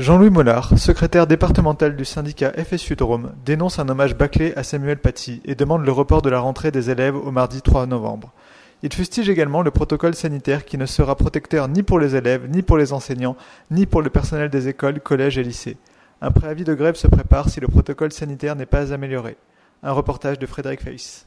Jean-Louis Mollard, secrétaire départemental du syndicat FSU Drôme, dénonce un hommage bâclé à Samuel Paty et demande le report de la rentrée des élèves au mardi 3 novembre. Il fustige également le protocole sanitaire qui ne sera protecteur ni pour les élèves, ni pour les enseignants, ni pour le personnel des écoles, collèges et lycées. Un préavis de grève se prépare si le protocole sanitaire n'est pas amélioré. Un reportage de Frédéric Feiss.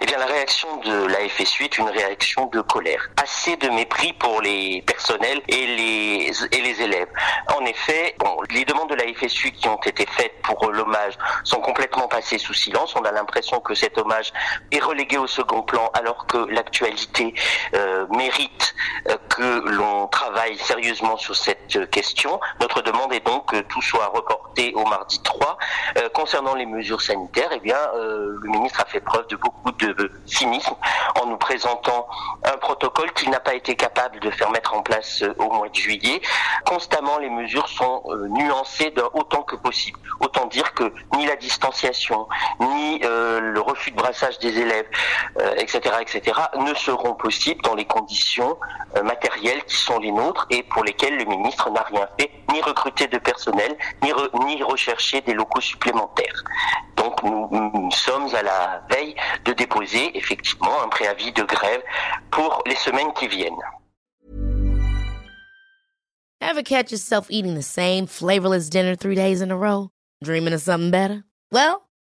Eh bien, la réaction de la FSU est une réaction de colère. Assez de mépris pour les personnels et les, et les élèves. En effet, bon, les demandes de la FSU qui ont été faites pour l'hommage sont complètement passées sous silence. On a l'impression que cet hommage est relégué au second plan alors que l'actualité euh, mérite euh, que l'on travaille sérieusement sur cette question. Notre demande est donc que tout soit reporté au mardi 3. Euh, concernant les mesures sanitaires, eh bien, euh, le ministre a fait preuve de beaucoup de cynisme en nous présentant un protocole qu'il n'a pas été capable de faire mettre en place euh, au mois de juillet. Constamment, les mesures sont euh, nuancées autant que possible. Autant dire que ni la distanciation, ni euh, le refus de brassage des élèves, etc., etc., ne seront possibles dans les conditions matérielles qui sont les nôtres et pour lesquelles le ministre n'a rien fait, ni recruter de personnel, ni, ni rechercher des locaux supplémentaires. Donc nous, sommes à la veille de déposer effectivement un préavis de grève pour les semaines qui viennent. Ever catch yourself eating the same flavorless dinner three days in a row? Dreaming of something better?